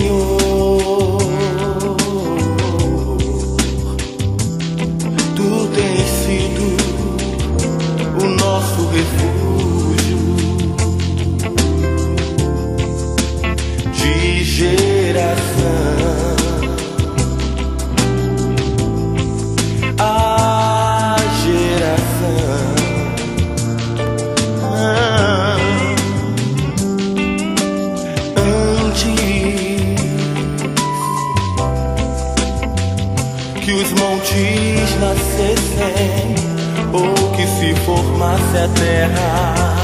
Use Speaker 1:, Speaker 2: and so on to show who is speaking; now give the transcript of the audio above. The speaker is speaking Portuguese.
Speaker 1: you que os montes nascessem ou que se formasse a terra.